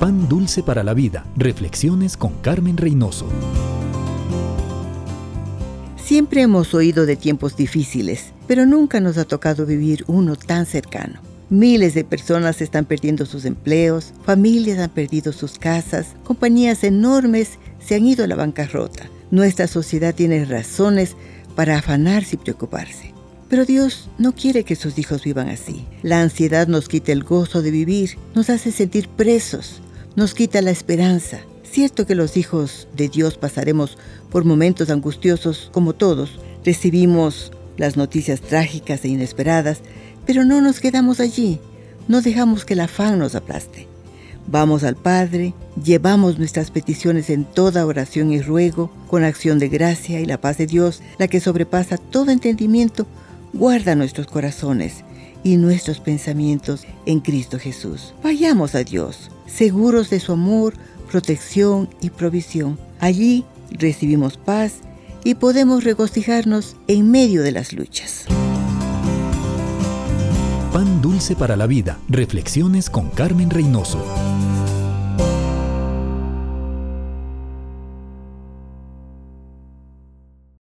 Pan dulce para la vida. Reflexiones con Carmen Reynoso. Siempre hemos oído de tiempos difíciles, pero nunca nos ha tocado vivir uno tan cercano. Miles de personas están perdiendo sus empleos, familias han perdido sus casas, compañías enormes se han ido a la bancarrota. Nuestra sociedad tiene razones para afanarse y preocuparse. Pero Dios no quiere que sus hijos vivan así. La ansiedad nos quita el gozo de vivir, nos hace sentir presos, nos quita la esperanza. Cierto que los hijos de Dios pasaremos por momentos angustiosos como todos. Recibimos las noticias trágicas e inesperadas, pero no nos quedamos allí. No dejamos que el afán nos aplaste. Vamos al Padre, llevamos nuestras peticiones en toda oración y ruego, con acción de gracia y la paz de Dios, la que sobrepasa todo entendimiento, guarda nuestros corazones y nuestros pensamientos en Cristo Jesús. Vayamos a Dios, seguros de su amor, protección y provisión. Allí recibimos paz y podemos regocijarnos en medio de las luchas. Pan dulce para la vida. Reflexiones con Carmen Reynoso.